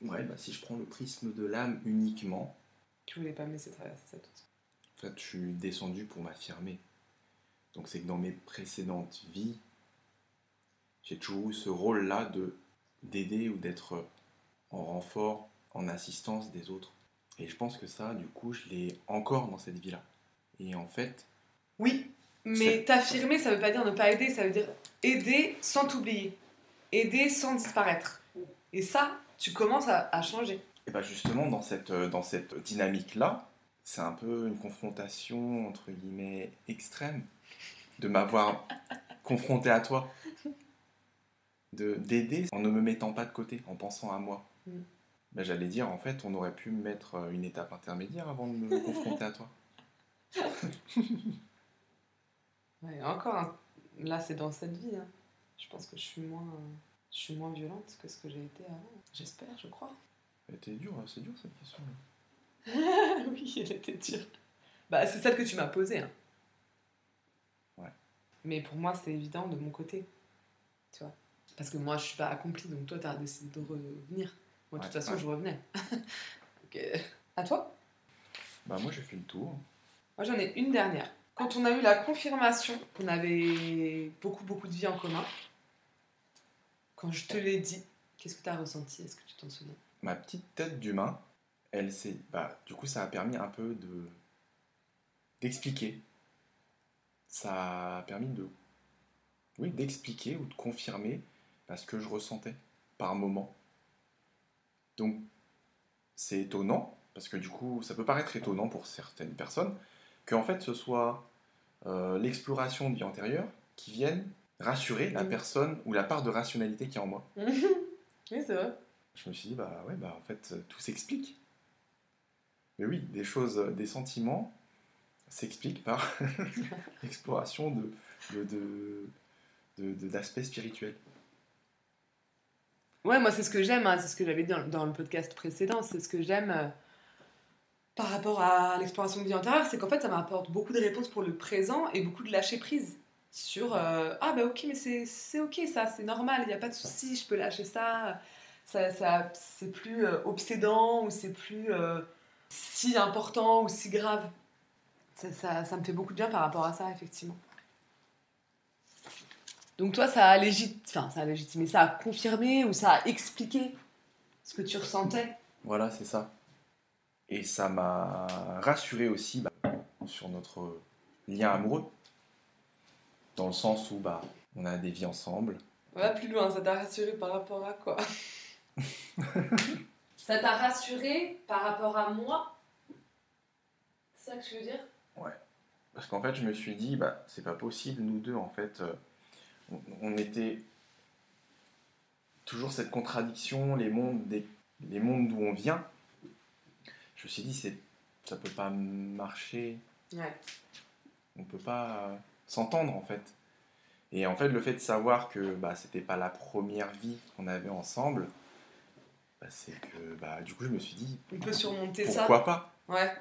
Ouais, bah, si je prends le prisme de l'âme uniquement, Tu voulais pas me laisser traverser ça tout de suite. En fait, je suis descendu pour m'affirmer. Donc c'est que dans mes précédentes vies, j'ai toujours eu ce rôle-là de d'aider ou d'être en renfort, en assistance des autres. Et je pense que ça, du coup, je l'ai encore dans cette vie-là. Et en fait, Oui, mais t'affirmer, ça veut pas dire ne pas aider, ça veut dire aider sans t'oublier. Aider sans disparaître. Et ça, tu commences à, à changer. Et bah justement, dans cette, euh, dans cette dynamique-là, c'est un peu une confrontation, entre guillemets, extrême, de m'avoir confronté à toi. De- D'aider en ne me mettant pas de côté, en pensant à moi. Mm. Bah, J'allais dire, en fait, on aurait pu mettre euh, une étape intermédiaire avant de me confronter à toi. Ouais, encore, un- là, c'est dans cette vie. hein. Je pense que je suis moins, je suis moins violente que ce que j'ai été avant. J'espère, je crois. C'était dur, hein, c'est dur cette question. oui, elle était dure. Bah, c'est celle que tu m'as posée. hein. Ouais. Mais pour moi, c'est évident de mon côté. Tu vois Parce que moi, je suis pas accomplie, donc toi, tu as décidé de revenir. Moi, de toute façon, ouais. je revenais. Donc, euh, À toi Bah moi j'ai fait le tour. Moi, j'en ai une dernière. Quand on a eu la confirmation qu'on avait beaucoup, beaucoup de vie en commun, quand je te l'ai dit, qu'est-ce que tu as ressenti? Est-ce que tu t'en souviens? Ma petite tête d'humain, elle s'est... Bah, du coup ça a permis un peu de... d'expliquer. Ça a permis de... Oui, d'expliquer ou de confirmer bah, ce que je ressentais par moment. Donc c'est étonnant, parce que du coup ça peut paraître étonnant pour certaines personnes, qu'en fait ce soit euh, l'exploration de vie antérieure qui vienne rassurer la Mhm. personne ou la part de rationalité qui est en moi. Oui, c'est vrai. Je me suis dit, bah ouais, bah en fait, tout s'explique. Mais oui, des choses, euh, des sentiments s'expliquent par l'exploration de, d'aspects spirituels. Ouais, moi, c'est ce que j'aime, hein, c'est ce que j'avais dit dans, le podcast précédent, c'est ce que j'aime euh, par rapport à l'exploration de vie antérieure, c'est qu'en fait, ça m'apporte beaucoup de réponses pour le présent et beaucoup de lâcher prise sur euh, Ah, bah ok, mais c'est, ok, ça, c'est normal, il n'y a pas de souci, je peux lâcher ça, ça, c'est plus obsédant ou c'est plus si important ou si grave. Ça, ça, ça me fait beaucoup de bien par rapport à ça, effectivement. Donc toi, ça a, légit... enfin, ça a légitimé, ça a confirmé ou ça a expliqué ce que tu ressentais? Voilà, c'est ça. Et ça m'a rassuré aussi bah, sur notre lien amoureux. Dans le sens où bah, on a des vies ensemble. On va plus loin, ça t'a rassuré par rapport à quoi? Ça t'a rassuré par rapport à moi? C'est ça que je veux dire? Parce qu'en fait, je me suis dit, bah, c'est pas possible, nous deux, en fait, euh, on, on était toujours cette contradiction, les mondes, des- les mondes d'où on vient. Je me suis dit, c'est, ça peut pas marcher, Ouais. on peut pas euh, s'entendre, en fait. Et en fait, le fait de savoir que bah, c'était pas la première vie qu'on avait ensemble, bah, c'est que, bah, du coup, je me suis dit, On peut surmonter ça. pourquoi pas? Ouais.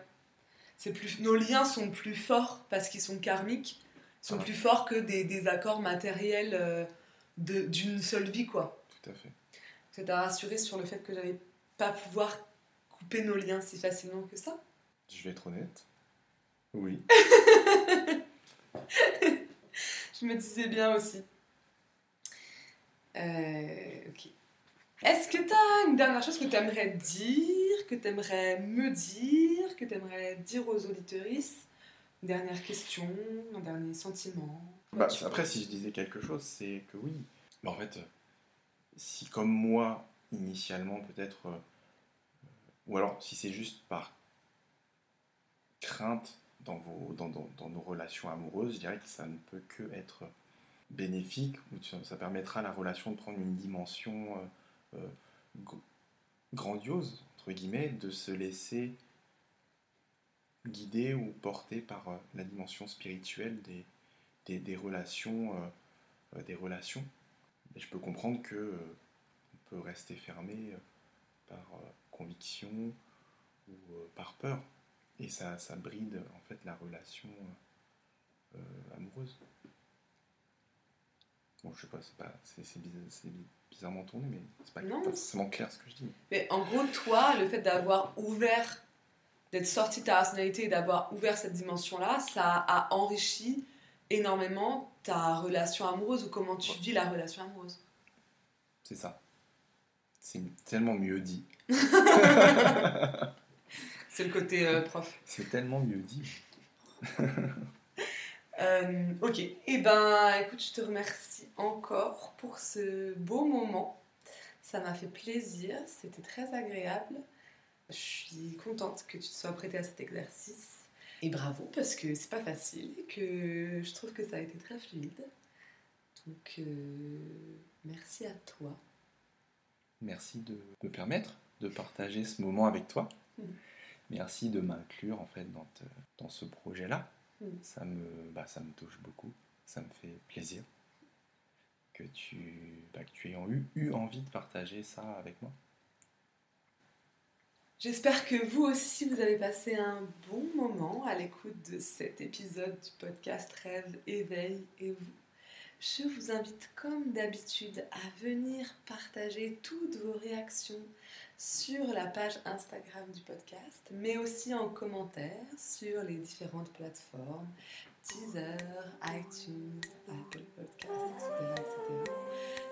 C'est plus... Nos liens sont plus forts parce qu'ils sont karmiques, sont Ouais. plus forts que des, des accords matériels euh, de- d'une seule vie, quoi. Tout à fait. Ça t'a rassuré sur le fait que j'allais pas pouvoir couper nos liens si facilement que ça? Je vais être honnête. Oui. Je me disais bien aussi. Euh, ok. Est-ce que tu as une dernière chose que tu aimerais dire, que tu aimerais me dire, que tu aimerais dire aux auditeuristes Une dernière question, un dernier sentiment? Bah, après, si je disais quelque chose, c'est que oui. Bah, en fait, si comme moi, initialement, peut-être, euh, ou alors si c'est juste par crainte dans, vos, dans, nos relations amoureuses, je dirais que ça ne peut que être bénéfique, ou ça permettra à la relation de prendre une dimension euh, grandiose, entre guillemets, de se laisser guider ou porter par euh, la dimension spirituelle des, des, relations. des relations. Et je peux comprendre que on peut rester fermé par conviction ou par peur. Et ça, ça bride en fait la relation amoureuse. Bon, je sais pas, c'est, pas, c'est, bizarrement tourné, mais c'est pas, non. forcément clair ce que je dis. Mais en gros, toi, le fait d'avoir ouvert, d'être sorti de ta rationalité et d'avoir ouvert cette dimension-là, ça a enrichi énormément ta relation amoureuse ou comment tu vis la relation amoureuse. C'est ça. C'est tellement mieux dit. c'est le côté euh, prof. C'est tellement mieux dit. Euh, ok, et eh ben écoute, je te remercie encore pour ce beau moment. Ça m'a fait plaisir, c'était très agréable. Je suis contente que tu te sois prêtée à cet exercice. Et bravo parce que c'est pas facile et que je trouve que ça a été très fluide. Donc euh, merci à toi. Merci de me permettre de partager ce moment avec toi. Mm. Merci de m'inclure en fait dans, dans ce projet-là. Mm. Ça, me, bah, ça me touche beaucoup, ça me fait plaisir que tu, bah, que tu aies eu, eu envie de partager ça avec moi. J'espère que vous aussi, vous avez passé un bon moment à l'écoute de cet épisode du podcast Rêve, Éveil et vous. Je vous invite comme d'habitude à venir partager toutes vos réactions sur la page Instagram du podcast, mais aussi en commentaire sur les différentes plateformes, Deezer, iTunes, Apple Podcasts, etc.,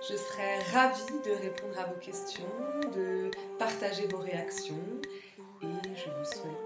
Je serai ravie de répondre à vos questions, de partager vos réactions et je vous souhaite